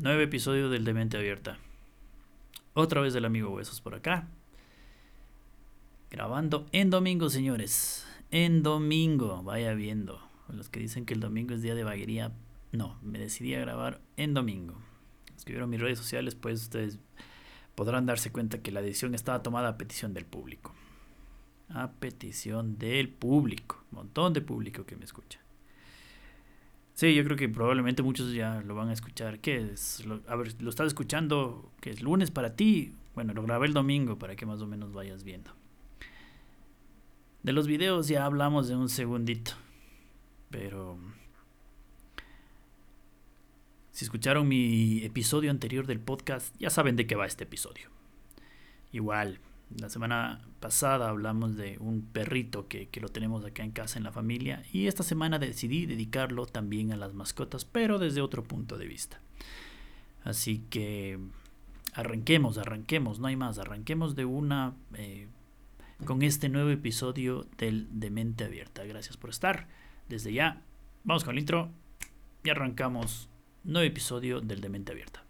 Nuevo episodio del Demente Abierta. Otra vez el amigo Huesos por acá. Grabando en domingo, señores. En domingo, vaya viendo. Los que dicen que el domingo es día de vaguería, no, me decidí a grabar en domingo. Los que vieron mis redes sociales, pues ustedes podrán darse cuenta que la decisión estaba tomada a petición del público. A petición del público. montón de público que me escucha. Sí, yo creo que probablemente muchos ya lo van a escuchar. ¿Qué es? a ver, lo estás escuchando, que es lunes para ti. Bueno, lo grabé el domingo para que más o menos vayas viendo. De los videos ya hablamos de un segundito. Pero... Si escucharon mi episodio anterior del podcast, ya saben de qué va este episodio. Igual, la semana pasada hablamos de un perrito que, lo tenemos acá en casa en la familia y esta semana decidí dedicarlo también a las mascotas, pero desde otro punto de vista. Así que arranquemos, arranquemos, no hay más, arranquemos de una eh, con este nuevo episodio del De Mente Abierta. Gracias por estar. Desde ya, vamos con el intro y arrancamos nuevo episodio del De Mente Abierta.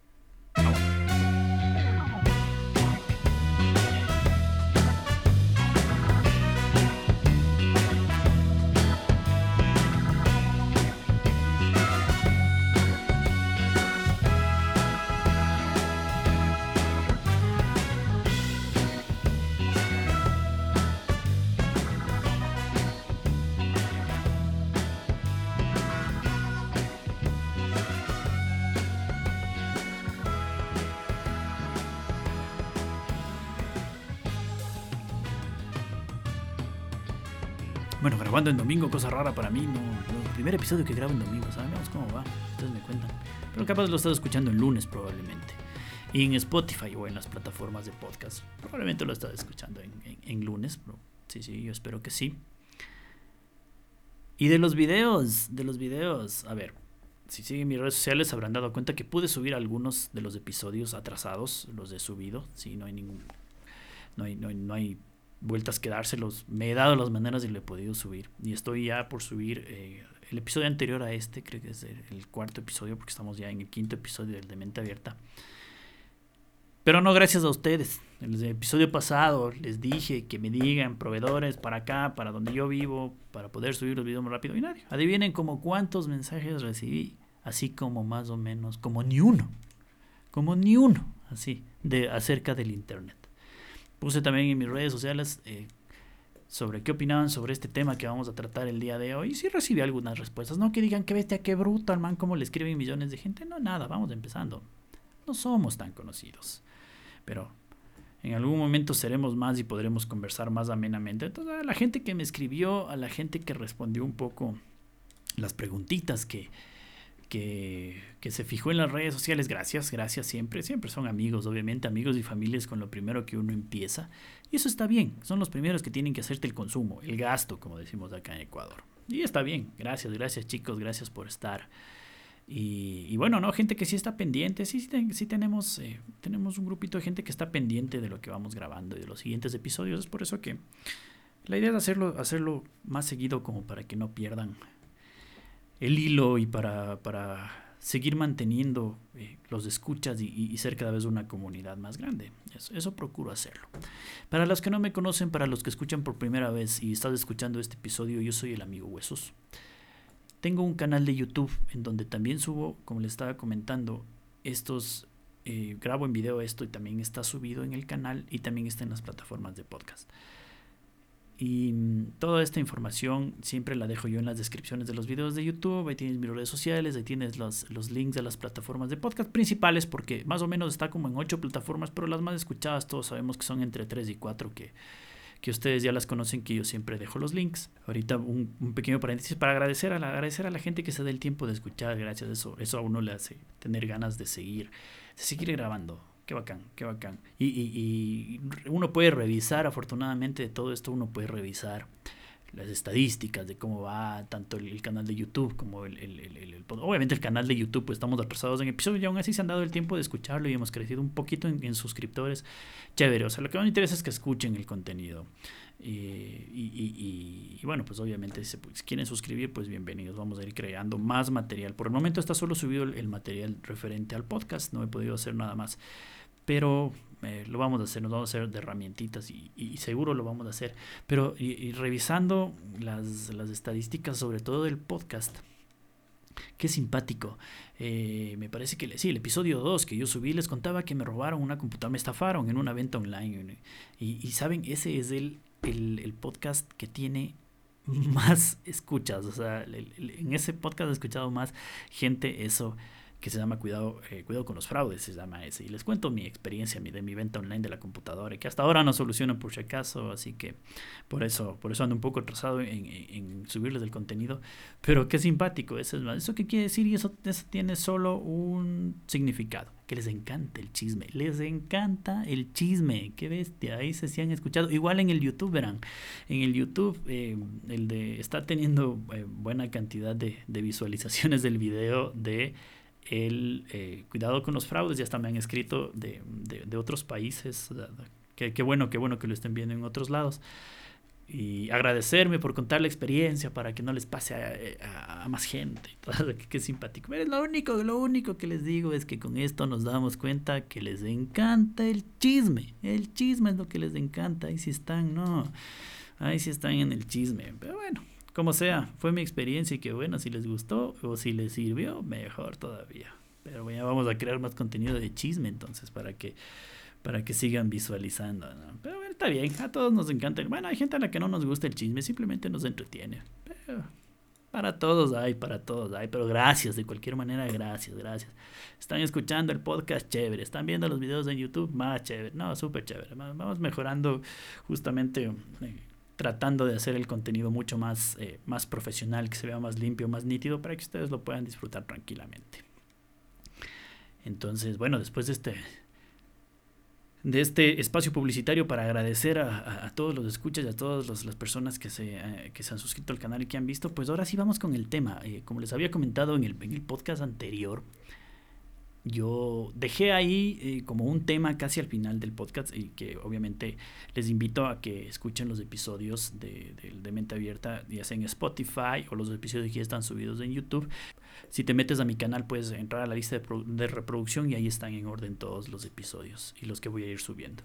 Bueno, grabando en domingo, cosa rara para mí. No, el primer episodio que grabo en domingo, sabemos cómo va. Ustedes me cuentan. Pero capaz lo estás escuchando el lunes probablemente. Y en Spotify o en las plataformas de podcast. Probablemente lo estás escuchando en, lunes. sí, sí, yo espero que sí. Y de los videos, de los videos, a ver, si siguen mis redes sociales habrán dado cuenta que pude subir algunos de los episodios atrasados, los he subido, sí, no hay ningún, no no hay, no hay vueltas que dárselos. Me he dado las maneras y lo he podido subir. Y estoy ya por subir eh, el episodio anterior a este, creo que es el, cuarto episodio, porque estamos ya en el quinto episodio del de Mente Abierta. Pero no gracias a ustedes. En el episodio pasado les dije que me digan proveedores para acá, para donde yo vivo, para poder subir los videos más rápido. Y nadie. Adivinen como cuántos mensajes recibí. Así como más o menos, como ni uno. Como ni uno. Así, de acerca del internet. Puse también en mis redes sociales eh, sobre qué opinaban sobre este tema que vamos a tratar el día de hoy. Y sí recibí algunas respuestas. No que digan que bestia, qué bruto, man, cómo le escriben millones de gente. No, nada, vamos empezando. No somos tan conocidos. Pero en algún momento seremos más y podremos conversar más amenamente. Entonces, a la gente que me escribió, a la gente que respondió un poco las preguntitas que, que, se fijó en las redes sociales. Gracias, gracias siempre. Siempre son amigos, obviamente, amigos y familias con lo primero que uno empieza. Y eso está bien. Son los primeros que tienen que hacerte el consumo, el gasto, como decimos acá en Ecuador. Y está bien. Gracias, gracias chicos, gracias por estar. Y, bueno, ¿no? Gente que sí está pendiente. Sí, sí, tenemos, eh, tenemos un grupito de gente que está pendiente de lo que vamos grabando y de los siguientes episodios. Es por eso que la idea es hacerlo, hacerlo más seguido como para que no pierdan el hilo y para, para seguir manteniendo eh, los escuchas y, ser cada vez una comunidad más grande. Eso, procuro hacerlo. Para los que no me conocen, para los que escuchan por primera vez y estás escuchando este episodio, yo soy el amigo Huesos. Tengo un canal de YouTube en donde también subo, como les estaba comentando, estos, eh, grabo en video esto y también está subido en el canal y también está en las plataformas de podcast. Y mm, toda esta información siempre la dejo yo en las descripciones de los videos de YouTube. Ahí tienes mis redes sociales, ahí tienes los, los links de las plataformas de podcast principales, porque más o menos está como en ocho plataformas, pero las más escuchadas todos sabemos que son entre tres y cuatro que, que ustedes ya las conocen, que yo siempre dejo los links. Ahorita un, pequeño paréntesis para agradecer a, la, agradecer a la gente que se da el tiempo de escuchar. Gracias eso, eso a uno le hace tener ganas de seguir, de seguir grabando. Qué bacán, qué bacán. Y, y, uno puede revisar, afortunadamente de todo esto, uno puede revisar las estadísticas de cómo va tanto el, canal de YouTube como el, el, Obviamente el canal de YouTube, pues estamos atrasados en episodios y aún así se han dado el tiempo de escucharlo y hemos crecido un poquito en, suscriptores. Chévere, o sea, lo que me interesa es que escuchen el contenido. Y, y, y, bueno, pues obviamente si pues, quieren suscribir, pues bienvenidos. Vamos a ir creando más material. Por el momento está solo subido el material referente al podcast, no he podido hacer nada más. Pero eh, lo vamos a hacer, nos vamos a hacer de herramientitas y, seguro lo vamos a hacer. Pero y, revisando las, las, estadísticas, sobre todo del podcast, qué simpático. Eh, me parece que sí, el episodio 2 que yo subí les contaba que me robaron una computadora, me estafaron en una venta online. Y, saben, ese es el, el podcast que tiene más escuchas. O sea, en ese podcast he escuchado más gente eso que se llama Cuidado, eh, Cuidado con los fraudes, se llama ese. Y les cuento mi experiencia mi, de mi venta online de la computadora, que hasta ahora no solucionan por si acaso, así que por eso, por eso ando un poco atrasado en, en, subirles el contenido. Pero qué simpático, eso, es, ¿eso qué quiere decir? Y eso, eso tiene solo un significado, que les encanta el chisme, les encanta el chisme, qué bestia, ahí se, se han escuchado. Igual en el YouTube, verán, en el YouTube eh, el de, está teniendo eh, buena cantidad de, de visualizaciones del video de el eh, cuidado con los fraudes, ya hasta me han escrito de, de, otros países, qué bueno, qué bueno que lo estén viendo en otros lados. Y agradecerme por contar la experiencia para que no les pase a, más gente. qué, simpático. Pero lo único, lo único que les digo es que con esto nos damos cuenta que les encanta el chisme. El chisme es lo que les encanta. Ahí sí están, no. Ahí sí están en el chisme. Pero bueno, como sea, fue mi experiencia y que bueno, si les gustó o si les sirvió, mejor todavía. Pero ya vamos a crear más contenido de chisme entonces para que para que sigan visualizando. Pero bueno, está bien, a todos nos encanta. Bueno, hay gente a la que no nos gusta el chisme, simplemente nos entretiene. Pero para todos hay, para todos hay. Pero gracias, de cualquier manera, gracias, gracias. Están escuchando el podcast, chévere. Están viendo los videos en YouTube, más chévere. No, súper chévere. Vamos mejorando justamente eh, tratando de hacer el contenido mucho más, eh, más profesional, que se vea más limpio, más nítido, para que ustedes lo puedan disfrutar tranquilamente. Entonces, bueno, después de este, de este espacio publicitario para agradecer a, todos los escuchas y a todas las personas que se, eh, que se han suscrito al canal y que han visto, pues ahora sí vamos con el tema. Eh, como les había comentado en el, en el podcast anterior, yo dejé ahí eh, como un tema casi al final del podcast y que obviamente les invito a que escuchen los episodios de, de, Mente Abierta, ya sea en Spotify o los episodios que ya están subidos en YouTube. Si te metes a mi canal puedes entrar a la lista de, reproducción y ahí están en orden todos los episodios y los que voy a ir subiendo.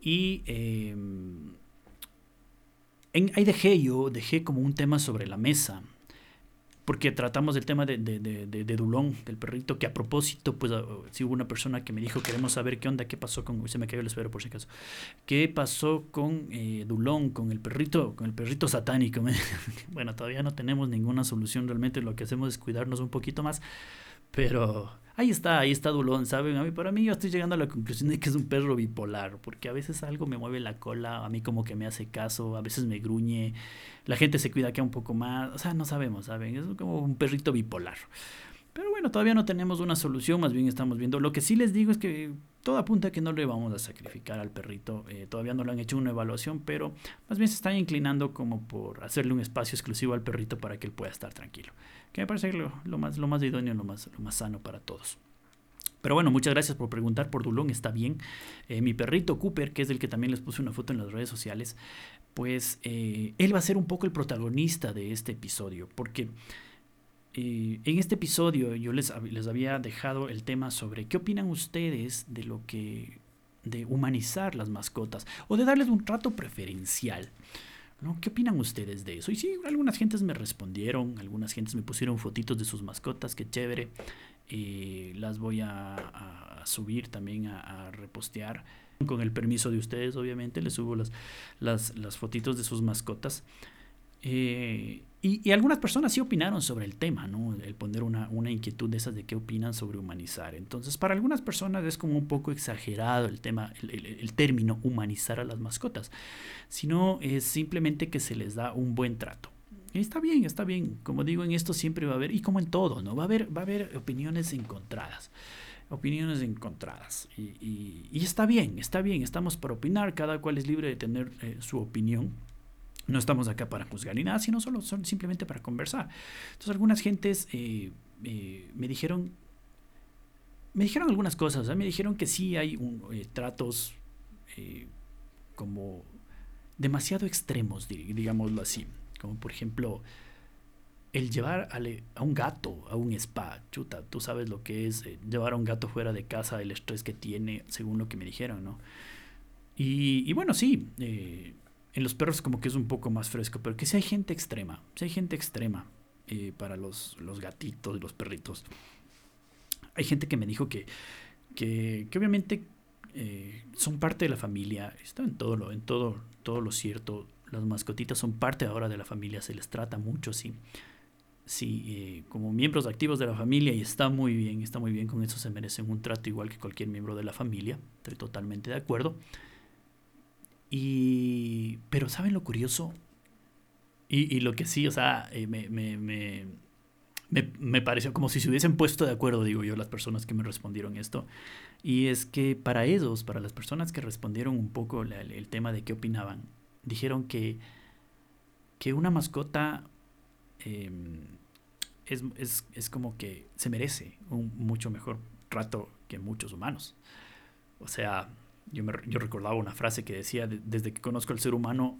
Y em, en, ahí dejé yo, dejé como un tema sobre la mesa porque tratamos el tema de, de, de, de, Dulón, del perrito, que a propósito, pues ah, si hubo una persona que me dijo, queremos saber qué onda, qué pasó con, se me cayó el esfero por si acaso, qué pasó con eh, Dulón, con el perrito, con el perrito satánico. bueno, todavía no tenemos ninguna solución, realmente lo que hacemos es cuidarnos un poquito más, pero ahí está, ahí está Dulón, ¿saben? A mí, para mí yo estoy llegando a la conclusión de que es un perro bipolar, porque a veces algo me mueve la cola, a mí como que me hace caso, a veces me gruñe, la gente se cuida acá un poco más, o sea, no sabemos, ¿saben? Es como un perrito bipolar. Pero bueno, todavía no tenemos una solución, más bien estamos viendo. Lo que sí les digo es que todo apunta a que no le vamos a sacrificar al perrito. Eh, todavía no le han hecho una evaluación, pero más bien se están inclinando como por hacerle un espacio exclusivo al perrito para que él pueda estar tranquilo. Que me parece lo, más, lo más idóneo, lo más, lo más sano para todos. Pero bueno, muchas gracias por preguntar por Dulón, está bien. Eh, mi perrito Cooper, que es el que también les puse una foto en las redes sociales, pues eh, él va a ser un poco el protagonista de este episodio, porque eh, en este episodio yo les, les había dejado el tema sobre qué opinan ustedes de lo que de humanizar las mascotas o de darles un trato preferencial. ¿no? ¿Qué opinan ustedes de eso? Y sí, algunas gentes me respondieron, algunas gentes me pusieron fotitos de sus mascotas, qué chévere. y las voy a, subir también, a, a repostear con el permiso de ustedes, obviamente, les subo las, las, las fotitos de sus mascotas. Eh, y, algunas personas sí opinaron sobre el tema, ¿no? El poner una, una, inquietud de esas de qué opinan sobre humanizar. Entonces, para algunas personas es como un poco exagerado el tema, el, término humanizar a las mascotas, sino es simplemente que se les da un buen trato. Y está bien, está bien. Como digo, en esto siempre va a haber, y como en todo, ¿no? Va a haber, va a haber opiniones encontradas opiniones encontradas. Y, y, está bien, está bien, estamos para opinar, cada cual es libre de tener eh, su opinión. No estamos acá para juzgar ni nada, sino solo son simplemente para conversar. Entonces algunas gentes eh, eh, me dijeron, me dijeron algunas cosas, me dijeron que sí hay eh, tratos como demasiado extremos, digámoslo así. Como por ejemplo, el llevar a, un gato a un spa, chuta, tú sabes lo que es llevar a un gato fuera de casa, el estrés que tiene, según lo que me dijeron, ¿no? Y bueno, sí, en los perros como que es un poco más fresco, pero que si hay gente extrema, si hay gente extrema eh, para los, los gatitos y los perritos. Hay gente que me dijo que, que, obviamente eh, son parte de la familia, está en todo lo, en todo, todo lo cierto. Las mascotitas son parte ahora de la familia, se les trata mucho, sí. Sí, eh, como miembros activos de la familia y está muy bien, está muy bien, con eso se merecen un trato igual que cualquier miembro de la familia, estoy totalmente de acuerdo. Y, pero ¿saben lo curioso? Y, lo que sí, o sea, eh, me, me, me, me, pareció como si se hubiesen puesto de acuerdo, digo yo, las personas que me respondieron esto. Y es que para ellos, para las personas que respondieron un poco el, tema de qué opinaban, dijeron que, que una mascota em, es, es, es, como que se merece un mucho mejor trato que muchos humanos. O sea, yo, me, yo recordaba una frase que decía, desde que conozco al ser humano,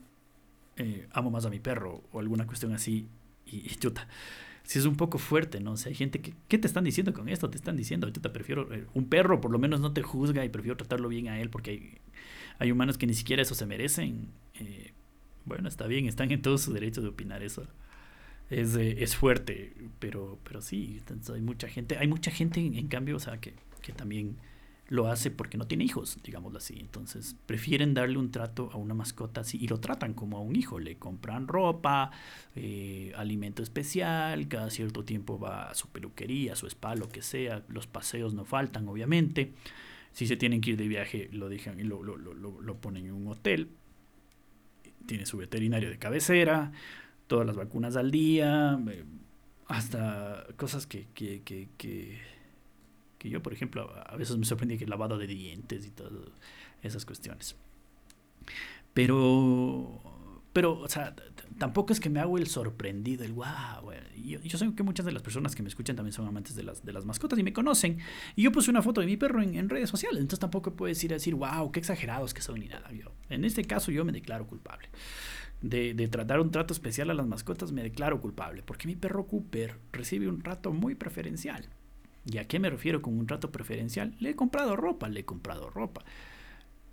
eh, amo más a mi perro, o alguna cuestión así, y, y chuta. Si es un poco fuerte, ¿no? O sea, hay gente que, ¿qué te están diciendo con esto? Te están diciendo, te prefiero, eh, un perro por lo menos no te juzga y prefiero tratarlo bien a él porque hay, hay humanos que ni siquiera eso se merecen. Eh, bueno, está bien, están en todo su derecho de opinar eso. Es, es fuerte, pero, pero sí, hay mucha gente, hay mucha gente en, en cambio, o sea, que, que también lo hace porque no tiene hijos, digámoslo así. Entonces prefieren darle un trato a una mascota así y lo tratan como a un hijo. Le compran ropa, eh, alimento especial, cada cierto tiempo va a su peluquería, a su spa, lo que sea. Los paseos no faltan, obviamente. Si se tienen que ir de viaje, lo dejan y lo, lo, lo, lo ponen en un hotel. Tiene su veterinario de cabecera, todas las vacunas al día, eh, hasta cosas que, que, que, que que yo, por ejemplo, a veces me sorprendía que el lavado de dientes y todas esas cuestiones. Pero, pero, o sea, tampoco es que me hago el sorprendido, el wow. Yo, yo, sé que muchas de las personas que me escuchan también son amantes de las, de las mascotas y me conocen. Y yo puse una foto de mi perro en, redes sociales, entonces tampoco puedo decir, decir, wow, qué exagerados que son ni nada. Yo, en este caso yo me declaro culpable. De, de, tratar un trato especial a las mascotas me declaro culpable, porque mi perro Cooper recibe un trato muy preferencial. ¿Y a qué me refiero con un trato preferencial? Le he comprado ropa, le he comprado ropa.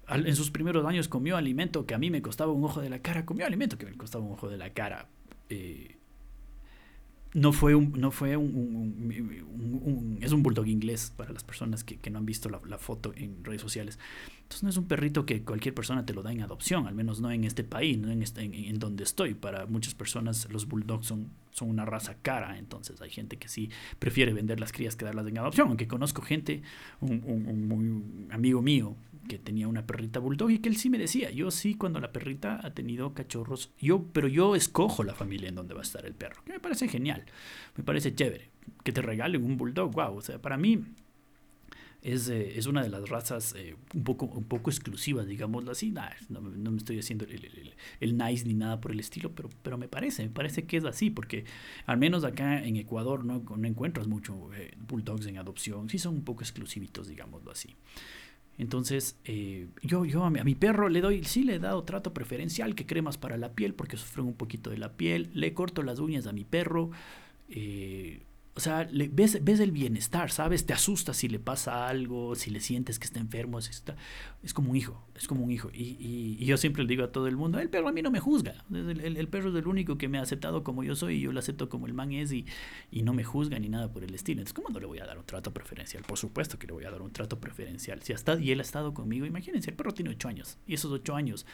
en sus primeros años comió alimento que a mí me costaba un ojo de la cara, comió alimento que me costaba un ojo de la cara. Eh, no fue un, no fue un, es un bulldog inglés para las personas que, no han visto la, foto en redes sociales. Entonces no es un perrito que cualquier persona te lo da en adopción, al menos no en este país, no en, este, en, donde estoy. Para muchas personas los bulldogs son, son una raza cara, entonces hay gente que sí prefiere vender las crías que darlas en adopción, aunque conozco gente, un amigo mío que tenía una perrita bulldog y que él sí me decía, yo sí cuando la perrita ha tenido cachorros, yo, pero yo escojo la familia en donde va a estar el perro, que me parece genial, me parece chévere, que te regalen un bulldog, wow, o sea, para mí es, eh, es una de las razas eh, un, poco, un poco exclusivas, digámoslo así, no, me estoy haciendo el, el, nice ni nada por el estilo, pero, pero me parece, me parece que es así, porque al menos acá en Ecuador no, no encuentras mucho eh, bulldogs en adopción, sí son un poco exclusivitos, digámoslo así. Entonces, eh, yo, yo a mi, perro le doy, sí le he dado trato preferencial, que cremas para la piel, porque sufren un poquito de la piel. Le corto las uñas a mi perro. Eh, o sea, ves, ves el bienestar, ¿sabes? Te asusta si le pasa algo, si le sientes que está enfermo. Está, es como un hijo, es como un hijo. Y, yo siempre le digo a todo el mundo, el perro a mí no me juzga. El, perro es el único que me ha aceptado como yo soy y yo lo acepto como el man es y, no me juzga ni nada por el estilo. Entonces, ¿cómo no le voy a dar un trato preferencial? Por supuesto que le voy a dar un trato preferencial. Si hasta, y él ha estado conmigo, imagínense, el perro tiene ocho años y esos ocho años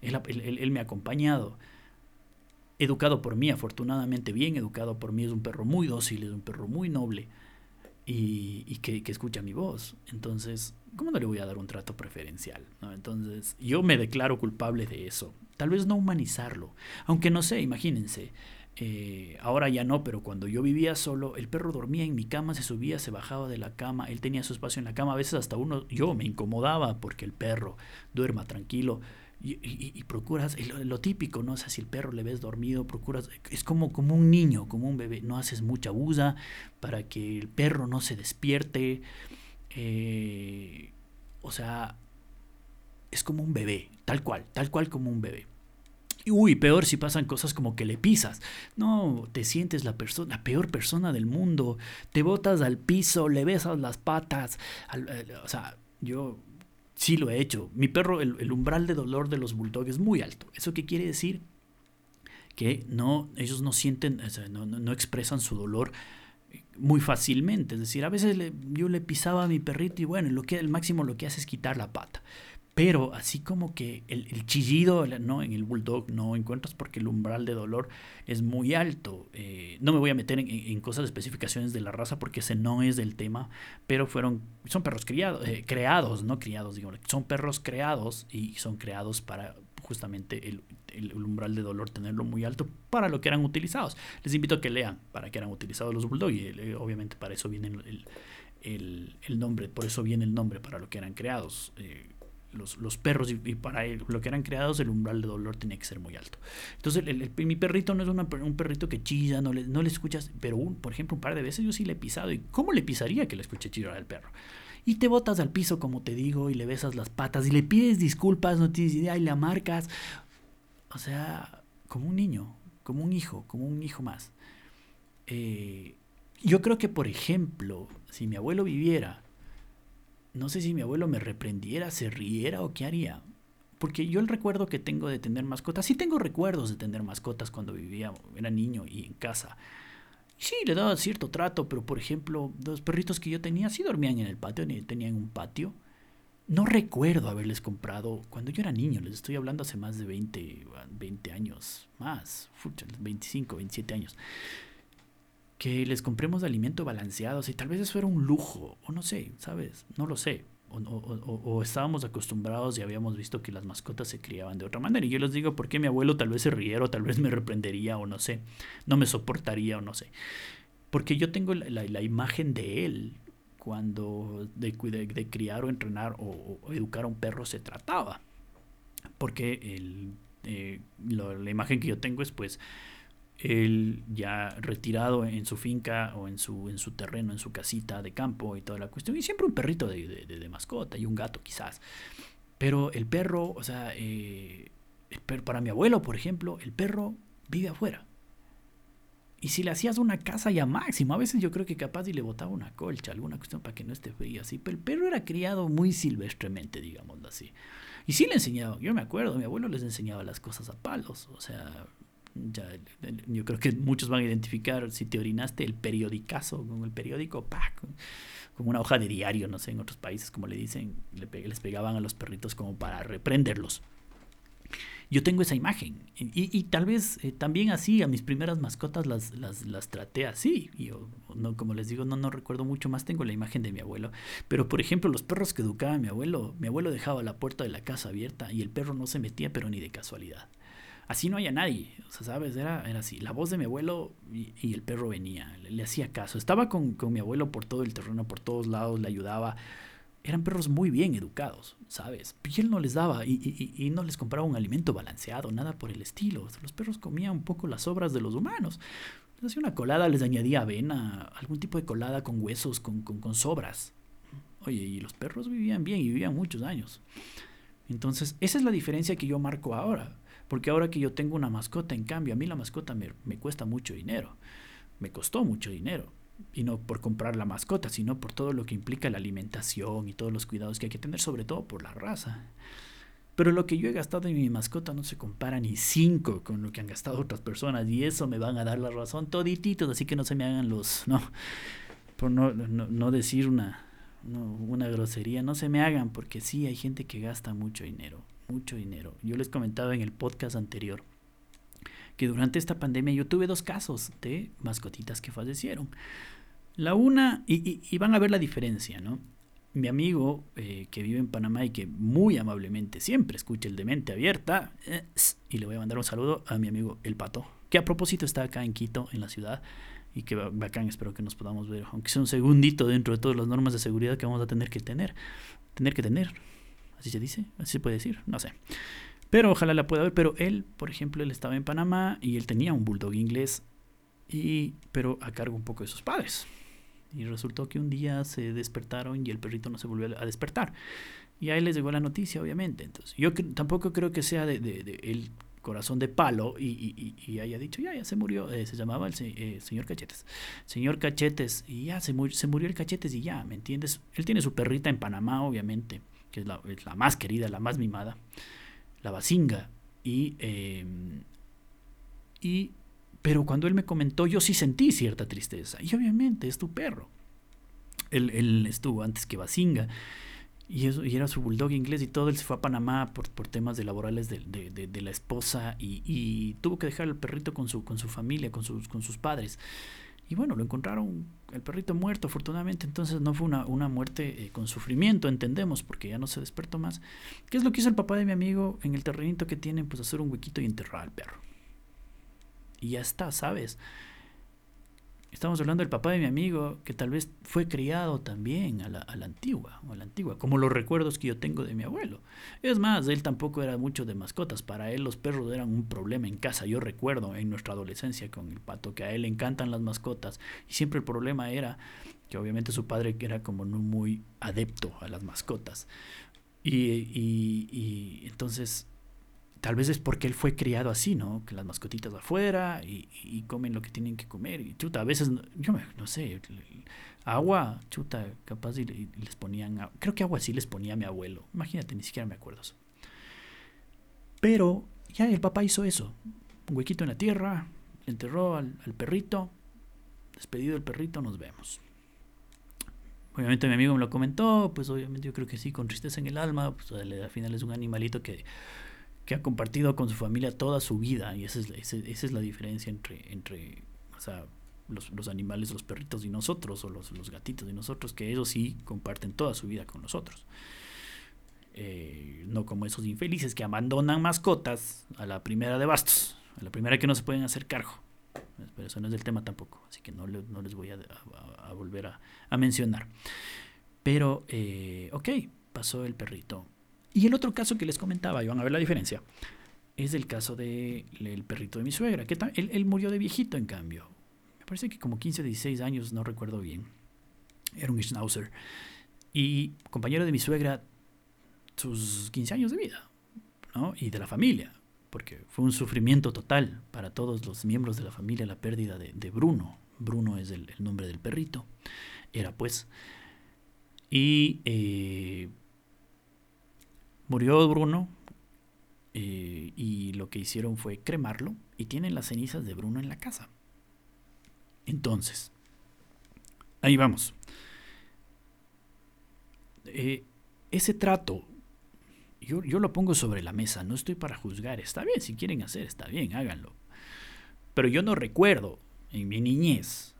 él me ha acompañado educado por mí, afortunadamente bien educado por mí, es un perro muy dócil, es un perro muy noble y, que, escucha mi voz. Entonces, ¿cómo no le voy a dar un trato preferencial? Entonces, yo me declaro culpable de eso. Tal vez no humanizarlo, aunque no sé, imagínense. Eh, ahora ya no, pero cuando yo vivía solo, el perro dormía en mi cama, se subía, se bajaba de la cama, él tenía su espacio en la cama, a veces hasta uno, yo me incomodaba porque el perro duerma tranquilo y, procuras, lo, típico, ¿no? O sea, si el perro le ves dormido, procuras, es como, como un niño, como un bebé, no haces mucha bulla para que el perro no se despierte. Eh, o sea, es como un bebé, tal cual, tal cual como un bebé. Y uy, peor si pasan cosas como que le pisas. No, te sientes la persona, la peor persona del mundo. Te botas al piso, le besas las patas. o sea, yo Sí lo he hecho. Mi perro, el, umbral de dolor de los bulldogs es muy alto. ¿Eso qué quiere decir? Que no, ellos no sienten, no, expresan su dolor muy fácilmente. Es decir, a veces yo le pisaba a mi perrito y bueno, lo que, el máximo lo que hace es quitar la pata. Pero así como que el, chillido ¿no? en el bulldog no encuentras porque el umbral de dolor es muy alto. Eh, no me voy a meter en, cosas de especificaciones de la raza porque ese no es del tema, pero fueron, son perros criados, eh, creados, no criados, digo, son perros creados y son creados para justamente el, umbral de dolor tenerlo muy alto para lo que eran utilizados. Les invito a que lean para qué eran utilizados los bulldog y eh, obviamente para eso viene el, nombre, por eso viene el nombre para lo que eran creados los, perros y, para lo que eran creados el umbral de dolor tenía que ser muy alto. Entonces mi perrito no es un perrito que chilla, no le, no le escuchas, pero un, por ejemplo un par de veces yo sí le he pisado y ¿cómo le pisaría que le escuche chillar al perro? Y te botas al piso como te digo y le besas las patas y le pides disculpas, no tienes idea y la marcas. O sea, como un niño, como un hijo, como un hijo más. Eh, yo creo que, por ejemplo, si mi abuelo viviera no sé si mi abuelo me reprendiera, se riera o qué haría. Porque yo el recuerdo que tengo de tener mascotas, sí tengo recuerdos de tener mascotas cuando vivía, era niño y en casa. Sí, le daba cierto trato, pero por ejemplo, los perritos que yo tenía sí dormían en el patio, tenían un patio. No recuerdo haberles comprado, cuando yo era niño, les estoy hablando hace más de 20, 20 años, más, 25, 27 años que les compremos alimento balanceado, si tal vez eso era un lujo, o no sé, ¿sabes? No lo sé. O, estábamos acostumbrados y habíamos visto que las mascotas se criaban de otra manera. Y yo les digo, ¿por qué mi abuelo tal vez se riera o tal vez me reprendería o no sé, no me soportaría o no sé? Porque yo tengo la, imagen de él cuando de, de, criar o entrenar o, educar a un perro se trataba. Porque el, eh, la imagen que yo tengo es pues él ya retirado en su finca o en su, en su terreno, en su casita de campo y toda la cuestión. Y siempre un perrito de, mascota y un gato quizás. Pero el perro, o sea, eh, para mi abuelo, por ejemplo, el perro vive afuera. Y si le hacías una casa ya máximo, a veces yo creo que capaz y le botaba una colcha, alguna cuestión para que no esté frío así. Pero el perro era criado muy silvestremente, digámoslo así. Y sí le enseñaba, yo me acuerdo, mi abuelo les enseñaba las cosas a palos. O sea, ya, yo creo que muchos van a identificar si te orinaste el periodicazo con el periódico, como una hoja de diario, no sé, en otros países como le dicen, les pegaban a los perritos como para reprenderlos. Yo tengo esa imagen y, tal vez eh, también así a mis primeras mascotas las, las, las traté así. Yo, no, como les digo, no, no recuerdo mucho más, tengo la imagen de mi abuelo. Pero por ejemplo, los perros que educaba mi abuelo, mi abuelo dejaba la puerta de la casa abierta y el perro no se metía, pero ni de casualidad así no haya nadie. O sea, ¿sabes? Era, era así. La voz de mi abuelo y, el perro venía, le, hacía caso. Estaba con, mi abuelo por todo el terreno, por todos lados, le ayudaba. Eran perros muy bien educados, ¿sabes? Y él no les daba y, no les compraba un alimento balanceado, nada por el estilo. los perros comían un poco las obras de los humanos. Les hacía una colada, les añadía avena, algún tipo de colada con huesos, con, con, con sobras. Oye, y los perros vivían bien y vivían muchos años. Entonces, esa es la diferencia que yo marco ahora. Porque ahora que yo tengo una mascota, en cambio, a mí la mascota me, cuesta mucho dinero. Me costó mucho dinero. Y no por comprar la mascota, sino por todo lo que implica la alimentación y todos los cuidados que hay que tener, sobre todo por la raza. Pero lo que yo he gastado en mi mascota no se compara ni cinco con lo que han gastado otras personas. Y eso me van a dar la razón todititos. Así que no se me hagan los... No, por no, no, decir una, una grosería. No se me hagan porque sí hay gente que gasta mucho dinero mucho dinero. Yo les comentaba en el podcast anterior que durante esta pandemia yo tuve dos casos de mascotitas que fallecieron. La una, y, van a ver la diferencia, ¿no? Mi amigo eh, que vive en Panamá y que muy amablemente siempre escucha el de mente abierta, eh, y le voy a mandar un saludo a mi amigo El Pato, que a propósito está acá en Quito, en la ciudad, y que bacán, espero que nos podamos ver, aunque sea un segundito dentro de todas las normas de seguridad que vamos a tener que tener, tener que tener, ¿Así se dice? ¿Así se puede decir? No sé. Pero ojalá la pueda ver. Pero él, por ejemplo, él estaba en Panamá y él tenía un bulldog inglés, y, pero a cargo un poco de sus padres. Y resultó que un día se despertaron y el perrito no se volvió a despertar. Y ahí les llegó la noticia, obviamente. Entonces, yo tampoco creo que sea de, el corazón de palo y, haya dicho, ya, ya se murió. Eh, se llamaba el eh, señor Cachetes. Señor Cachetes, y ya se, se murió el Cachetes y ya, ¿me entiendes? Él tiene su perrita en Panamá, obviamente, que es la, es la más querida, la más mimada, la Basinga. Y, eh, y, pero cuando él me comentó, yo sí sentí cierta tristeza. Y obviamente es tu perro. Él, él estuvo antes que Basinga y, eso, y era su bulldog inglés y todo, él se fue a Panamá por, por temas de laborales de, de, de, de la esposa y, y, tuvo que dejar el perrito con su, con su familia, con sus, con sus padres. Y bueno, lo encontraron el perrito muerto, afortunadamente, entonces no fue una, una muerte eh, con sufrimiento, entendemos, porque ya no se despertó más. ¿Qué es lo que hizo el papá de mi amigo en el terrenito que tienen? Pues hacer un huequito y enterrar al perro. Y ya está, ¿sabes? Estamos hablando del papá de mi amigo, que tal vez fue criado también a la, a la, antigua, o a la antigua, como los recuerdos que yo tengo de mi abuelo. Es más, él tampoco era mucho de mascotas. Para él los perros eran un problema en casa. Yo recuerdo en nuestra adolescencia con el pato que a él le encantan las mascotas. Y siempre el problema era que obviamente su padre era como no muy adepto a las mascotas. Y, y, y entonces tal vez es porque él fue criado así, ¿no? Que las mascotitas afuera y, comen lo que tienen que comer. Y chuta, a veces, yo me, no sé, agua, chuta, capaz y, les ponían, creo que agua sí les ponía mi abuelo. Imagínate, ni siquiera me acuerdo eso. Pero ya el papá hizo eso. Un huequito en la tierra, enterró al, al perrito, despedido el perrito, nos vemos. Obviamente mi amigo me lo comentó, pues obviamente yo creo que sí, con tristeza en el alma, pues al final es un animalito que que ha compartido con su familia toda su vida y esa es, esa, esa es la diferencia entre, entre o sea, los, los, animales, los perritos y nosotros, o los, los, gatitos y nosotros, que ellos sí comparten toda su vida con nosotros. Eh, no como esos infelices que abandonan mascotas a la primera de bastos, a la primera que no se pueden hacer cargo. Pero eso no es el tema tampoco, así que no, no les voy a, a, a volver a, a, mencionar. Pero, eh, ok, pasó el perrito y el otro caso que les comentaba, y van a ver la diferencia, es el caso del de perrito de mi suegra, que él, él, murió de viejito en cambio. Me parece que como 15 o 16 años, no recuerdo bien. Era un schnauzer. Y compañero de mi suegra, sus 15 años de vida, ¿no? Y de la familia, porque fue un sufrimiento total para todos los miembros de la familia la pérdida de, Bruno. Bruno es el, el, nombre del perrito. Era pues. Y... Eh, Murió Bruno eh, y lo que hicieron fue cremarlo y tienen las cenizas de Bruno en la casa. Entonces, ahí vamos. Eh, ese trato, yo, yo lo pongo sobre la mesa, no estoy para juzgar, está bien, si quieren hacer, está bien, háganlo. Pero yo no recuerdo en mi niñez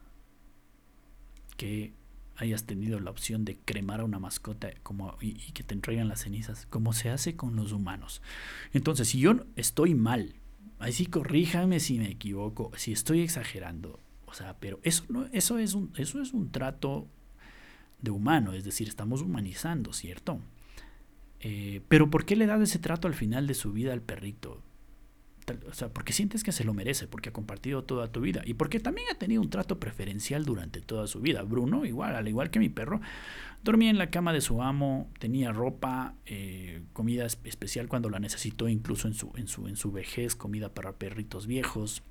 que hayas tenido la opción de cremar a una mascota como, y, que te entregan las cenizas, como se hace con los humanos. Entonces, si yo estoy mal, ahí sí corríjanme si me equivoco, si estoy exagerando, o sea, pero eso, no, eso, es, un, eso es un trato de humano, es decir, estamos humanizando, ¿cierto? Eh, pero ¿por qué le das ese trato al final de su vida al perrito? O sea, porque sientes que se lo merece, porque ha compartido toda tu vida y porque también ha tenido un trato preferencial durante toda su vida. Bruno, igual, al igual que mi perro, dormía en la cama de su amo, tenía ropa, eh, comida especial cuando la necesitó, incluso en su, en su, en su vejez, comida para perritos viejos.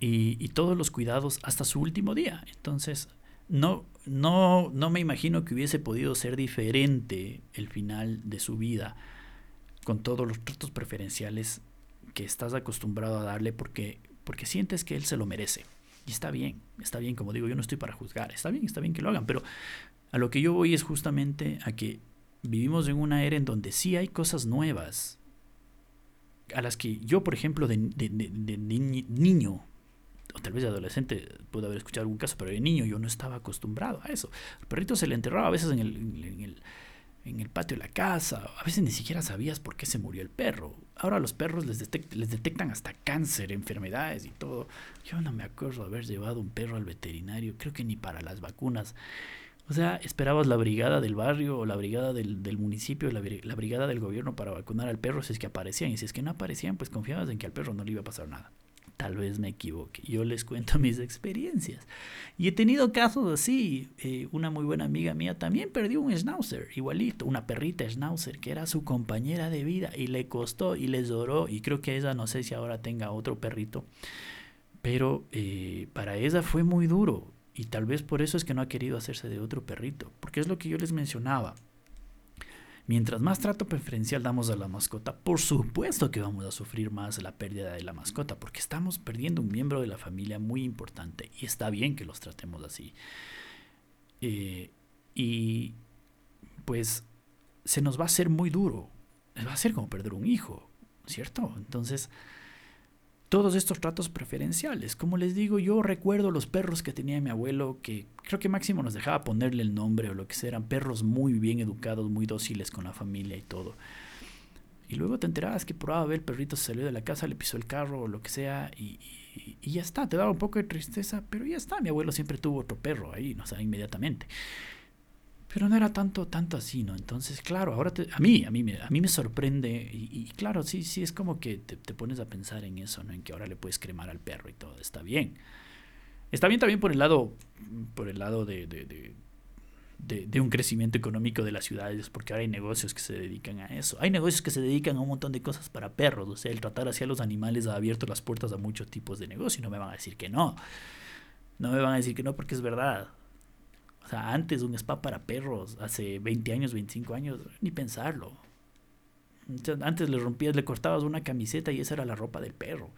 Y, y todos los cuidados hasta su último día. Entonces, no, no, no me imagino que hubiese podido ser diferente el final de su vida con todos los tratos preferenciales que estás acostumbrado a darle porque, porque sientes que él se lo merece. Y está bien, está bien, como digo, yo no estoy para juzgar, está bien, está bien que lo hagan, pero a lo que yo voy es justamente a que vivimos en una era en donde sí hay cosas nuevas, a las que yo, por ejemplo, de, de, de, niño, o tal vez de adolescente, pude haber escuchado algún caso, pero de niño yo no estaba acostumbrado a eso. El perrito se le enterraba a veces en el, en el en el patio de la casa. A veces ni siquiera sabías por qué se murió el perro. Ahora los perros les, les detectan hasta cáncer, enfermedades y todo. Yo no me acuerdo haber llevado un perro al veterinario, creo que ni para las vacunas. O sea, esperabas la brigada del barrio o la brigada del, municipio, la, brigada del gobierno para vacunar al perro si es que aparecían. Y si es que no aparecían, pues confiabas en que al perro no le iba a pasar nada. Tal vez me equivoque. Yo les cuento mis experiencias. Y he tenido casos así. Eh, una muy buena amiga mía también perdió un schnauzer, igualito, una perrita schnauzer, que era su compañera de vida y le costó y le lloró. Y creo que ella, no sé si ahora tenga otro perrito. Pero eh, para ella fue muy duro y tal vez por eso es que no ha querido hacerse de otro perrito, porque es lo que yo les mencionaba. Mientras más trato preferencial damos a la mascota, por supuesto que vamos a sufrir más la pérdida de la mascota, porque estamos perdiendo un miembro de la familia muy importante y está bien que los tratemos así. Eh, y pues se nos va a hacer muy duro, va a ser como perder un hijo, ¿cierto? Entonces, todos estos tratos preferenciales. Como les digo, yo recuerdo los perros que tenía mi abuelo, que creo que máximo nos dejaba ponerle el nombre o lo que sea, eran perros muy bien educados, muy dóciles con la familia y todo. Y luego te enterabas que probaba ver el perrito se salió de la casa, le pisó el carro o lo que sea, y, ya está, te daba un poco de tristeza, pero ya está, mi abuelo siempre tuvo otro perro ahí, no sé, inmediatamente. Pero no era tanto, tanto así, ¿no? Entonces, claro, ahora a mí, a mí, me, a mí me sorprende y, claro, sí, sí, es como que te, pones a pensar en eso, ¿no? En que ahora le puedes cremar al perro y todo, está bien. Está bien también por el lado, por el lado de, de, de, un crecimiento económico de las ciudades, porque ahora hay negocios que se dedican a eso. Hay negocios que se dedican a un montón de cosas para perros, o sea, el tratar hacia los animales ha abierto las puertas a muchos tipos de negocio y no me van a decir que no. No me van a decir que no porque es verdad. O sea, antes un spa para perros, hace 20 años, 25 años, ni pensarlo. Antes le rompías, le cortabas una camiseta y esa era la ropa del perro.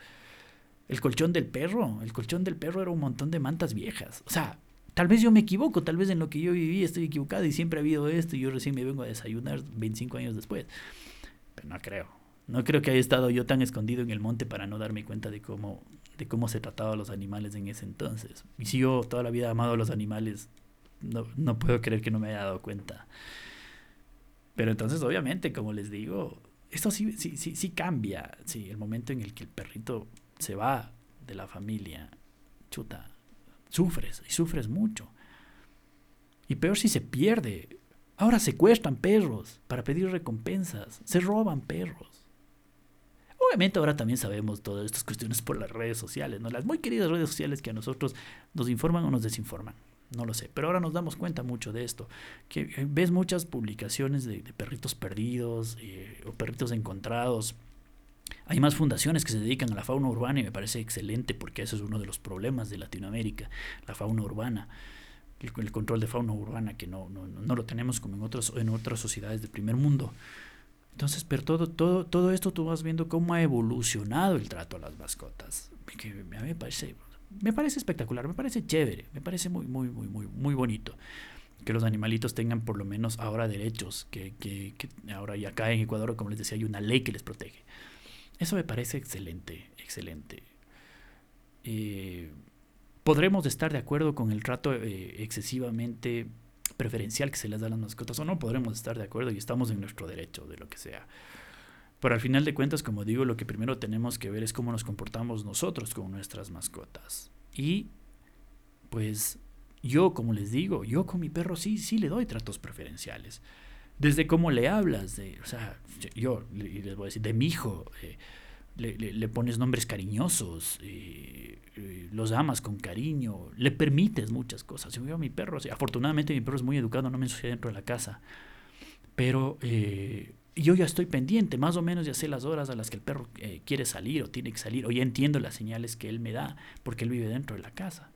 El colchón del perro, el colchón del perro era un montón de mantas viejas. O sea, tal vez yo me equivoco, tal vez en lo que yo viví estoy equivocado y siempre ha habido esto y yo recién me vengo a desayunar 25 años después. Pero no creo. No creo que haya estado yo tan escondido en el monte para no darme cuenta de cómo, de cómo se trataba a los animales en ese entonces. Y si yo toda la vida he amado a los animales, no, no puedo creer que no me haya dado cuenta. Pero entonces, obviamente, como les digo, esto sí, sí, sí, sí cambia. Sí, el momento en el que el perrito se va de la familia, chuta, sufres y sufres mucho. Y peor si se pierde. Ahora secuestran perros para pedir recompensas, se roban perros. Obviamente ahora también sabemos todas estas cuestiones por las redes sociales, ¿no? Las muy queridas redes sociales que a nosotros nos informan o nos desinforman. No lo sé, pero ahora nos damos cuenta mucho de esto, que eh, ves muchas publicaciones de, perritos perdidos eh, o perritos encontrados. Hay más fundaciones que se dedican a la fauna urbana y me parece excelente porque eso es uno de los problemas de Latinoamérica, la fauna urbana, el, control de fauna urbana que no, no, no, lo tenemos como en, otros, en otras sociedades del primer mundo. Entonces, pero todo, todo, todo esto tú vas viendo cómo ha evolucionado el trato a las mascotas, que a mí me parece me parece espectacular, me parece chévere, me parece muy, muy, muy, muy, muy bonito que los animalitos tengan por lo menos ahora derechos, que, que, ahora y acá en Ecuador, como les decía, hay una ley que les protege. Eso me parece excelente, excelente. Eh, podremos estar de acuerdo con el trato eh, excesivamente preferencial que se les da a las mascotas o no podremos estar de acuerdo y estamos en nuestro derecho de lo que sea. Pero al final de cuentas, como digo, lo que primero tenemos que ver es cómo nos comportamos nosotros con nuestras mascotas. Y pues yo, como les digo, yo con mi perro sí, sí le doy tratos preferenciales. Desde cómo le hablas, de, o sea, yo les voy a decir, de mi hijo, eh, le, pones nombres cariñosos, eh, eh, los amas con cariño, le permites muchas cosas. Yo veo a mi perro, afortunadamente mi perro es muy educado, no me ensucia dentro de la casa, pero yo ya estoy pendiente, más o menos ya sé las horas a las que el perro eh, quiere salir o tiene que salir, o ya entiendo las señales que él me da, porque él vive dentro de la casa.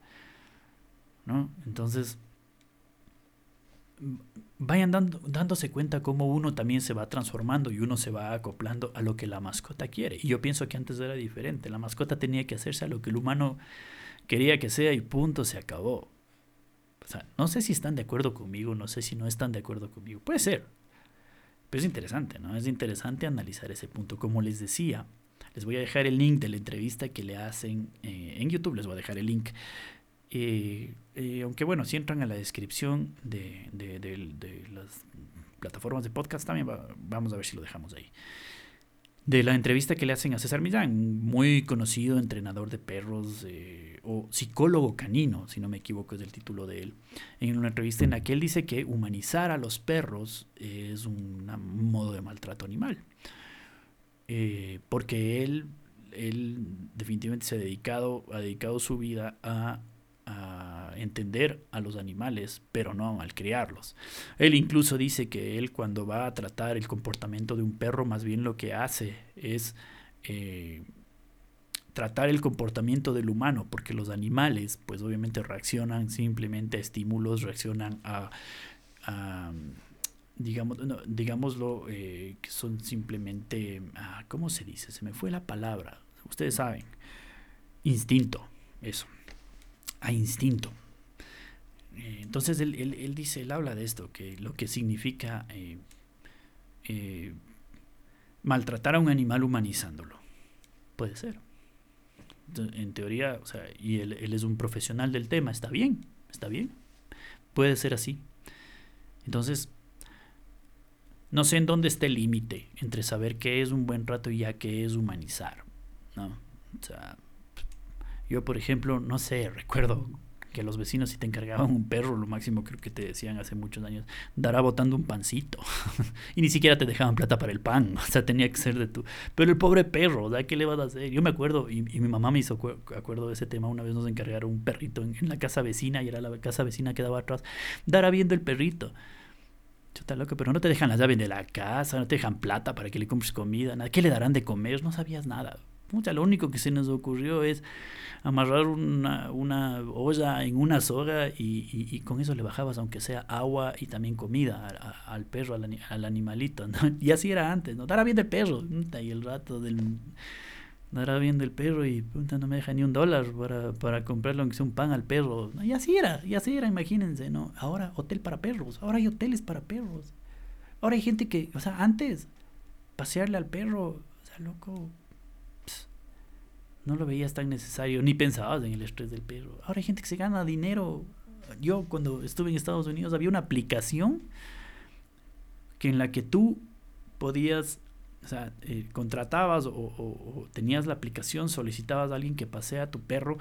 ¿No? Entonces, vayan dando, dándose cuenta cómo uno también se va transformando y uno se va acoplando a lo que la mascota quiere. Y yo pienso que antes era diferente. La mascota tenía que hacerse a lo que el humano quería que sea y punto, se acabó. O sea, no sé si están de acuerdo conmigo, no sé si no están de acuerdo conmigo. Puede ser, pero es interesante, ¿no? Es interesante analizar ese punto. Como les decía, les voy a dejar el link de la entrevista que le hacen eh, en YouTube, les voy a dejar el link. Eh, eh, aunque bueno, si entran a la descripción de, las plataformas de podcast, también vamos a ver si lo dejamos ahí. De la entrevista que le hacen a César Millán, muy conocido entrenador de perros o psicólogo canino, si no me equivoco es el título de él, en una entrevista en la que él dice que humanizar a los perros es un modo de maltrato animal, eh, porque él, él definitivamente se ha dedicado, ha dedicado su vida a a entender a los animales, pero no a malcriarlos. Él incluso dice que él cuando va a tratar el comportamiento de un perro, más bien lo que hace es eh, tratar el comportamiento del humano, porque los animales, pues obviamente reaccionan simplemente a estímulos, reaccionan a, digamos, digámoslo, eh, que son simplemente, ah, ¿cómo se dice? Se me fue la palabra, ustedes saben, instinto, eso a instinto. Eh, entonces él, dice, él habla de esto, que lo que significa eh, eh, maltratar a un animal humanizándolo. Puede ser. En teoría, o sea, y él, él es un profesional del tema, está bien, está bien. Puede ser así. Entonces, no sé en dónde está el límite entre saber qué es un buen trato y ya qué es humanizar. ¿no? O sea, yo, por ejemplo, no sé, recuerdo que los vecinos si te encargaban un perro, lo máximo creo que te decían hace muchos años, dará botando un pancito. y ni siquiera te dejaban plata para el pan, o sea, tenía que ser de tu... Pero el pobre perro, ¿da ¿qué le vas a hacer? Yo me acuerdo, y, mi mamá me hizo acuerdo de ese tema, una vez nos encargaron un perrito en, la casa vecina, y era la casa vecina que daba atrás, dará viendo el perrito. Chuta loco, pero no te dejan las llaves de la casa, no te dejan plata para que le compres comida, nada. ¿Qué le darán de comer? No sabías nada. Mucha, lo único que se nos ocurrió es amarrar una, una olla en una soga y, con eso le bajabas aunque sea agua y también comida al perro, al, animalito, Y así era antes, ¿no? Dará bien del perro, y el rato del... Dará bien del perro y no me deja ni un dólar para, para comprarle aunque sea un pan al perro. Y así era, y así era, imagínense, ¿no? Ahora hotel para perros, ahora hay hoteles para perros. Ahora hay gente que, o sea, antes pasearle al perro, o sea, loco, no lo veías tan necesario, ni pensabas en el estrés del perro. Ahora hay gente que se gana dinero. Yo cuando estuve en Estados Unidos había una aplicación que en la que tú podías, o sea, eh, contratabas o, tenías la aplicación, solicitabas a alguien que pasea a tu perro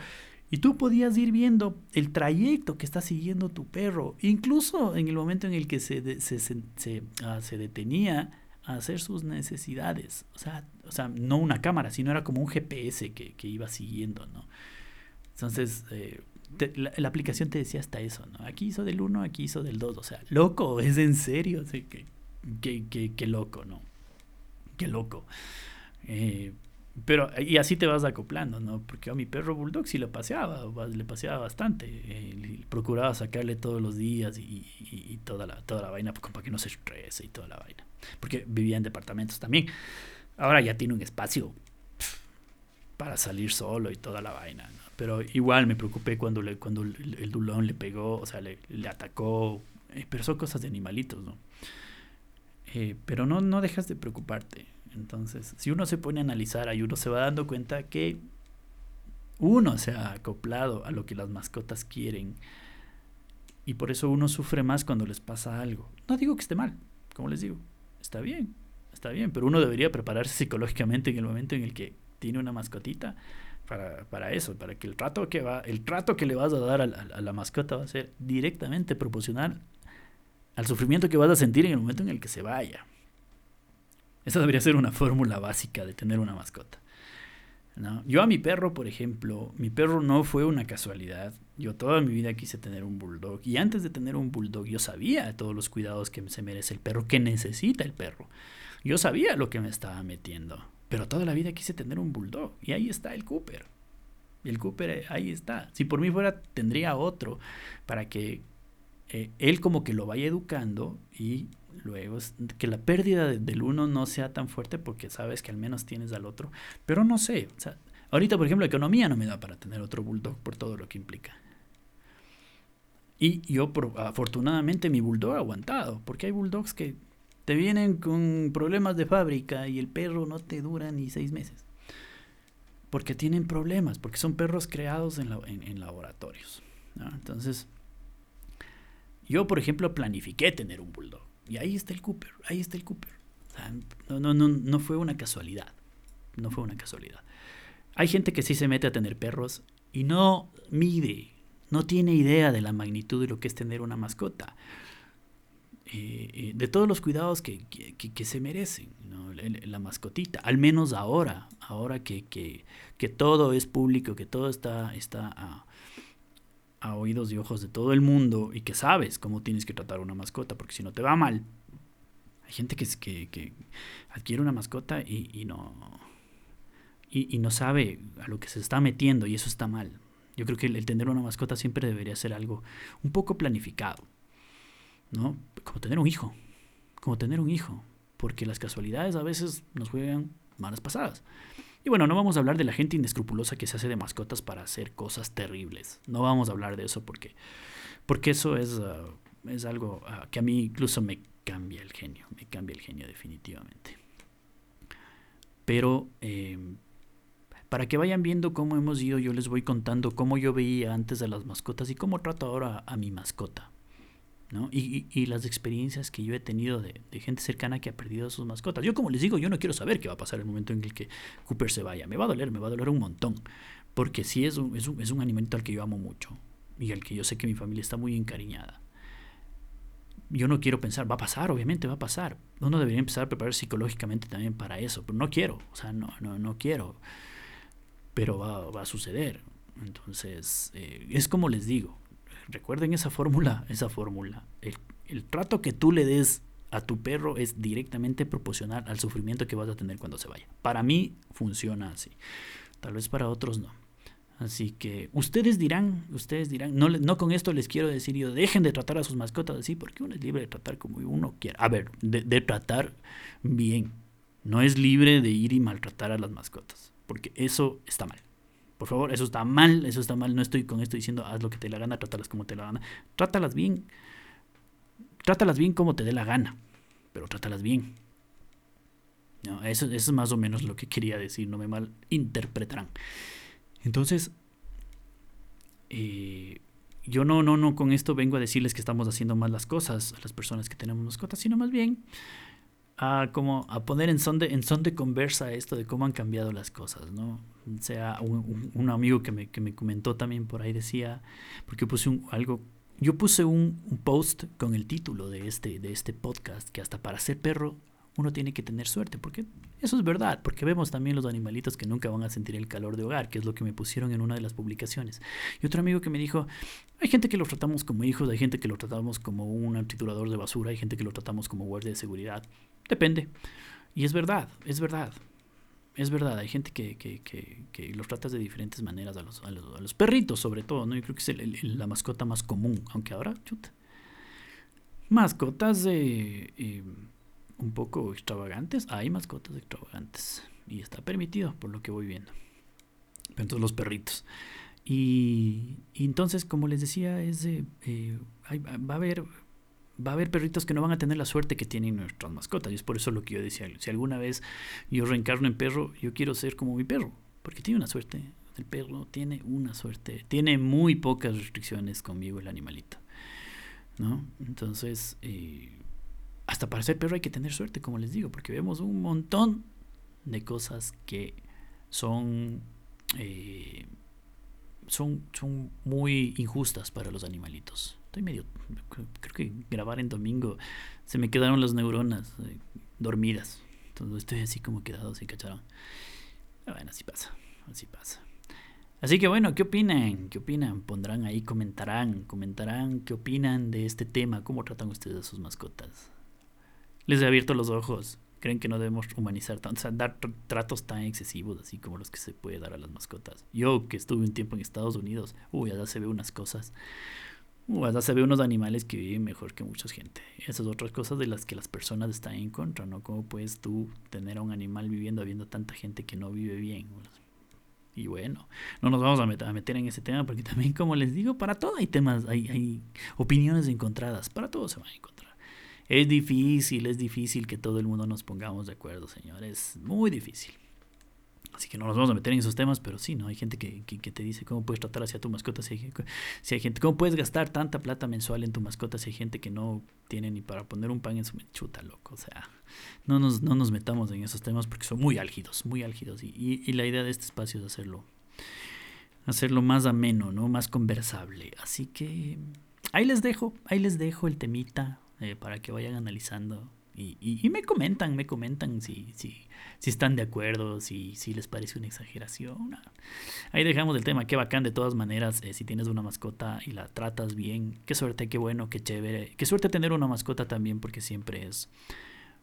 y tú podías ir viendo el trayecto que está siguiendo tu perro, incluso en el momento en el que se, se, se, ah, se detenía a hacer sus necesidades. O sea, o sea, no una cámara, sino era como un GPS que, que iba siguiendo, ¿no? Entonces, eh, la, aplicación te decía hasta eso, ¿no? Aquí hizo del 1, aquí hizo del 2, o sea, loco, es en serio, así que, que, que, loco, ¿no? Qué loco. Eh, pero, y así te vas acoplando, ¿no? Porque a mi perro Bulldog sí le paseaba, le paseaba bastante. Eh, procuraba sacarle todos los días y, y, toda, la, toda la vaina para que no se estrese y toda la vaina. Porque vivía en departamentos también. Ahora ya tiene un espacio para salir solo y toda la vaina. Pero igual me preocupé cuando, le, cuando el, dulón le pegó, o sea, le, le atacó. Eh, pero son cosas de animalitos, ¿no? Eh, pero no, no dejas de preocuparte entonces, si uno se pone a analizar, ahí uno se va dando cuenta que uno se ha acoplado a lo que las mascotas quieren. Y por eso uno sufre más cuando les pasa algo. No digo que esté mal, como les digo, está bien, está bien, pero uno debería prepararse psicológicamente en el momento en el que tiene una mascotita para, para eso, para que el trato que va, el trato que le vas a dar a la mascota va a ser directamente proporcional al sufrimiento que vas a sentir en el momento en el que se vaya. Esa debería ser una fórmula básica de tener una mascota. ¿no? Yo a mi perro, por ejemplo, mi perro no fue una casualidad. Yo toda mi vida quise tener un bulldog. Y antes de tener un bulldog, yo sabía todos los cuidados que se merece el perro, que necesita el perro. Yo sabía lo que me estaba metiendo. Pero toda la vida quise tener un bulldog. Y ahí está el Cooper. El Cooper eh, ahí está. Si por mí fuera, tendría otro para que eh, él como que lo vaya educando y luego que la pérdida del uno no sea tan fuerte porque sabes que al menos tienes al otro. Pero no sé, ahorita por ejemplo la economía no me da para tener otro bulldog por todo lo que implica. Y yo afortunadamente mi bulldog ha aguantado, porque hay bulldogs que te vienen con problemas de fábrica y el perro no te dura ni seis meses. Porque tienen problemas, porque son perros creados en, en, laboratorios. Entonces, yo por ejemplo planifiqué tener un bulldog y ahí está el Cooper, ahí está el Cooper. no, no, no, no fue una casualidad. No fue una casualidad. Hay gente que sí se mete a tener perros y no mide, no tiene idea de la magnitud de lo que es tener una mascota. Eh, eh, de todos los cuidados que, que, se merecen, la, mascotita, al menos ahora, ahora que, que, todo es público, que todo está, está a, oídos y ojos de todo el mundo y que sabes cómo tienes que tratar una mascota, porque si no te va mal, hay gente que, que, adquiere una mascota y, y no, y, no sabe a lo que se está metiendo y eso está mal. Yo creo que el tener una mascota siempre debería ser algo un poco planificado. ¿No? Como tener un hijo, como tener un hijo, porque las casualidades a veces nos juegan malas pasadas. Y bueno, no vamos a hablar de la gente inescrupulosa que se hace de mascotas para hacer cosas terribles. No vamos a hablar de eso porque, porque eso es, ah, es algo ah, que a mí incluso me cambia el genio, me cambia el genio definitivamente. Pero em, para que vayan viendo cómo hemos ido, yo les voy contando cómo yo veía antes a las mascotas y cómo trato ahora a mi mascota. Y, las experiencias que yo he tenido de, gente cercana que ha perdido sus mascotas. Yo como les digo, yo no quiero saber qué va a pasar el momento en el que Cooper se vaya. Me va a doler, me va a doler un montón. Porque sí es un, es un, es un animalito al que yo amo mucho y al que yo sé que mi familia está muy encariñada. Yo no quiero pensar, va a pasar, obviamente va a pasar. Uno debería empezar a preparar psicológicamente también para eso, pero no quiero, o sea, no, no, no quiero. Pero va, va a suceder. Entonces, eh, es como les digo, Recuerden esa fórmula, esa fórmula. El, trato que tú le des a tu perro es directamente proporcional al sufrimiento que vas a tener cuando se vaya. Para mí funciona así. Tal vez para otros no. Así que ustedes dirán, ustedes dirán, no, no con esto les quiero decir yo, dejen de tratar a sus mascotas así, porque uno es libre de tratar como uno quiera. A ver, de, de tratar bien. No es libre de ir y maltratar a las mascotas, porque eso está mal. Por favor, eso está mal, eso está mal. No estoy con esto diciendo haz lo que te dé la gana, trátalas como te la gana. Trátalas bien. Trátalas bien como te dé la gana, pero trátalas bien. Eso es más o menos lo que quería decir, no me malinterpretarán. Entonces, eh, yo no, no, no, con esto vengo a decirles que estamos haciendo mal las cosas a las personas que tenemos mascotas, sino más bien a, como a poner en son, de, en son de conversa esto de cómo han cambiado las cosas, ¿no? O sea, un, amigo que me, que me, comentó también por ahí decía, porque puse un, algo, yo puse un, post con el título de este, de este podcast, que hasta para ser perro uno tiene que tener suerte, porque eso es verdad, porque vemos también los animalitos que nunca van a sentir el calor de hogar, que es lo que me pusieron en una de las publicaciones. Y otro amigo que me dijo, hay gente que lo tratamos como hijos, hay gente que lo tratamos como un triturador de basura, hay gente que lo tratamos como guardia de seguridad. Depende. Y es verdad, es verdad. Es verdad, hay gente que, que, que, los tratas de diferentes maneras, a los, a los, perritos sobre todo, ¿no? Yo creo que es la mascota más común, aunque ahora, chuta. Mascotas de... Eh, un poco extravagantes, hay mascotas extravagantes y está permitido por lo que voy viendo. Entonces los perritos. Y, entonces, como les decía, es eh, va a haber va a haber perritos que no van a tener la suerte que tienen nuestras mascotas. Y es por eso lo que yo decía. Si alguna vez yo reencarno en perro, yo quiero ser como mi perro. Porque tiene una suerte. El perro tiene una suerte. Tiene muy pocas restricciones conmigo el animalito. ¿No? Entonces, eh, hasta para ser perro hay que tener suerte, como les digo, porque vemos un montón de cosas que son, eh, son, son muy injustas para los animalitos. Estoy medio, creo que grabar en domingo se me quedaron las neuronas eh, dormidas. Entonces estoy así como quedado, ¿sí cacharon? Ah, bueno, así pasa, así pasa. Así que bueno, ¿qué opinan? ¿Qué opinan? Pondrán ahí, comentarán, comentarán qué opinan de este tema, cómo tratan ustedes a sus mascotas les he abierto los ojos. Creen que no debemos humanizar tanto, o sea, dar tratos tan excesivos así como los que se puede dar a las mascotas. Yo que estuve un tiempo en Estados Unidos, uy, allá se ve unas cosas. Uy, allá se ve unos animales que viven mejor que mucha gente. Esas otras cosas de las que las personas están en contra, ¿no? ¿Cómo puedes tú tener a un animal viviendo habiendo tanta gente que no vive bien? Y bueno, no nos vamos a meter, a meter en ese tema porque también, como les digo, para todo hay temas, hay, hay opiniones encontradas, para todo se van a encontrar. Es difícil, es difícil que todo el mundo nos pongamos de acuerdo, señores. Muy difícil. Así que no nos vamos a meter en esos temas, pero sí, ¿no? Hay gente que, que, te dice cómo puedes tratar hacia tu mascota. Si hay, si hay, gente, cómo puedes gastar tanta plata mensual en tu mascota si hay gente que no tiene ni para poner un pan en su chuta, loco. O sea, no nos, no nos metamos en esos temas porque son muy álgidos, muy álgidos. Y, y, la idea de este espacio es hacerlo, hacerlo más ameno, ¿no? Más conversable. Así que ahí les dejo, ahí les dejo el temita eh, para que vayan analizando y, me comentan, me comentan si, si, si están de acuerdo, si, si les parece una exageración. Ahí dejamos el tema, qué bacán de todas maneras, eh, si tienes una mascota y la tratas bien, qué suerte, qué bueno, qué chévere. Qué suerte tener una mascota también porque siempre es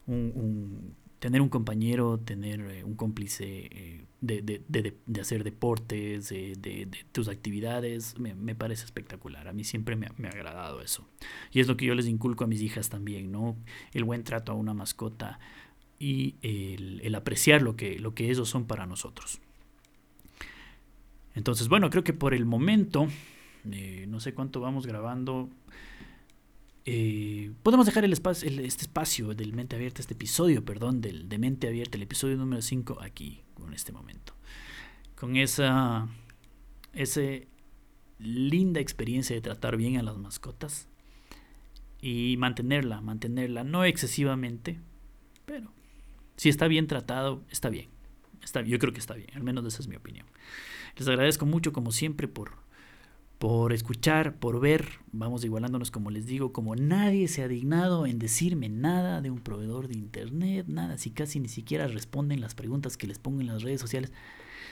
un tener un compañero, tener eh, un cómplice eh, de, de, de, hacer deportes, de, tus actividades, me, me, parece espectacular. A mí siempre me, me, ha agradado eso. Y es lo que yo les inculco a mis hijas también, ¿no? El buen trato a una mascota y el, el apreciar lo que, lo que ellos son para nosotros. Entonces, bueno, creo que por el momento, eh, no sé cuánto vamos grabando, eh, podemos dejar el espacio, este espacio del Mente Abierta, este episodio, perdón, del, de Mente Abierta, el episodio número 5, aquí, con este momento. Con esa, esa linda experiencia de tratar bien a las mascotas y mantenerla, mantenerla, no excesivamente, pero si está bien tratado, está bien. Está, yo creo que está bien, al menos esa es mi opinión. Les agradezco mucho, como siempre, por por escuchar, por ver, vamos igualándonos como les digo, como nadie se ha dignado en decirme nada de un proveedor de internet, nada, si casi ni siquiera responden las preguntas que les pongo en las redes sociales.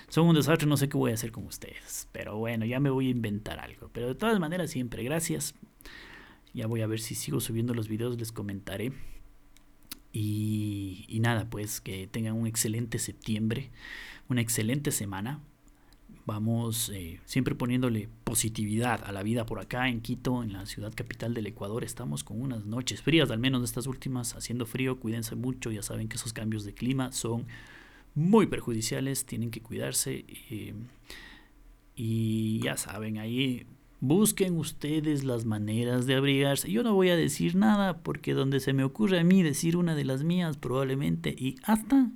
Son un desastre, no sé qué voy a hacer con ustedes, pero bueno, ya me voy a inventar algo. Pero de todas maneras, siempre gracias. Ya voy a ver si sigo subiendo los videos, les comentaré. Y, y nada, pues que tengan un excelente septiembre, una excelente semana vamos eh, siempre poniéndole positividad a la vida por acá en Quito, en la ciudad capital del Ecuador. Estamos con unas noches frías, al menos estas últimas, haciendo frío. Cuídense mucho, ya saben que esos cambios de clima son muy perjudiciales, tienen que cuidarse. Eh, y ya saben, ahí busquen ustedes las maneras de abrigarse. Yo no voy a decir nada porque donde se me ocurre a mí decir una de las mías probablemente y hasta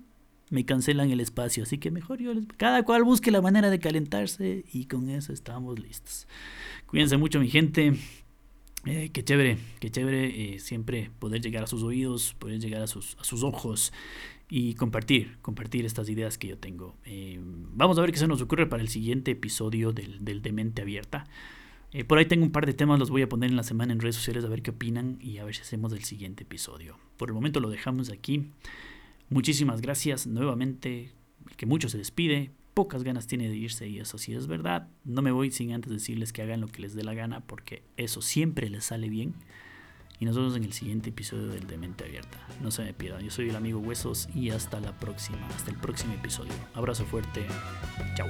me cancelan el espacio. Así que mejor yo les... Cada cual busque la manera de calentarse y con eso estamos listos. Cuídense mucho mi gente. Eh, qué chévere, qué chévere eh, siempre poder llegar a sus oídos, poder llegar a sus, a sus ojos y compartir, compartir estas ideas que yo tengo. Eh, vamos a ver qué se nos ocurre para el siguiente episodio del, del de Mente Abierta. por ahí tengo un par de temas, los voy a poner en la semana en redes sociales a ver qué opinan y a ver si hacemos el siguiente episodio. Por el momento lo dejamos aquí. Muchísimas gracias nuevamente. Que mucho se despide, pocas ganas tiene de irse y eso sí es verdad. No me voy sin antes decirles que hagan lo que les dé la gana porque eso siempre les sale bien. Y nos vemos en el siguiente episodio del De Mente Abierta. No se me pierdan. Yo soy el amigo Huesos y hasta la próxima. Hasta el próximo episodio. Abrazo fuerte. Chao.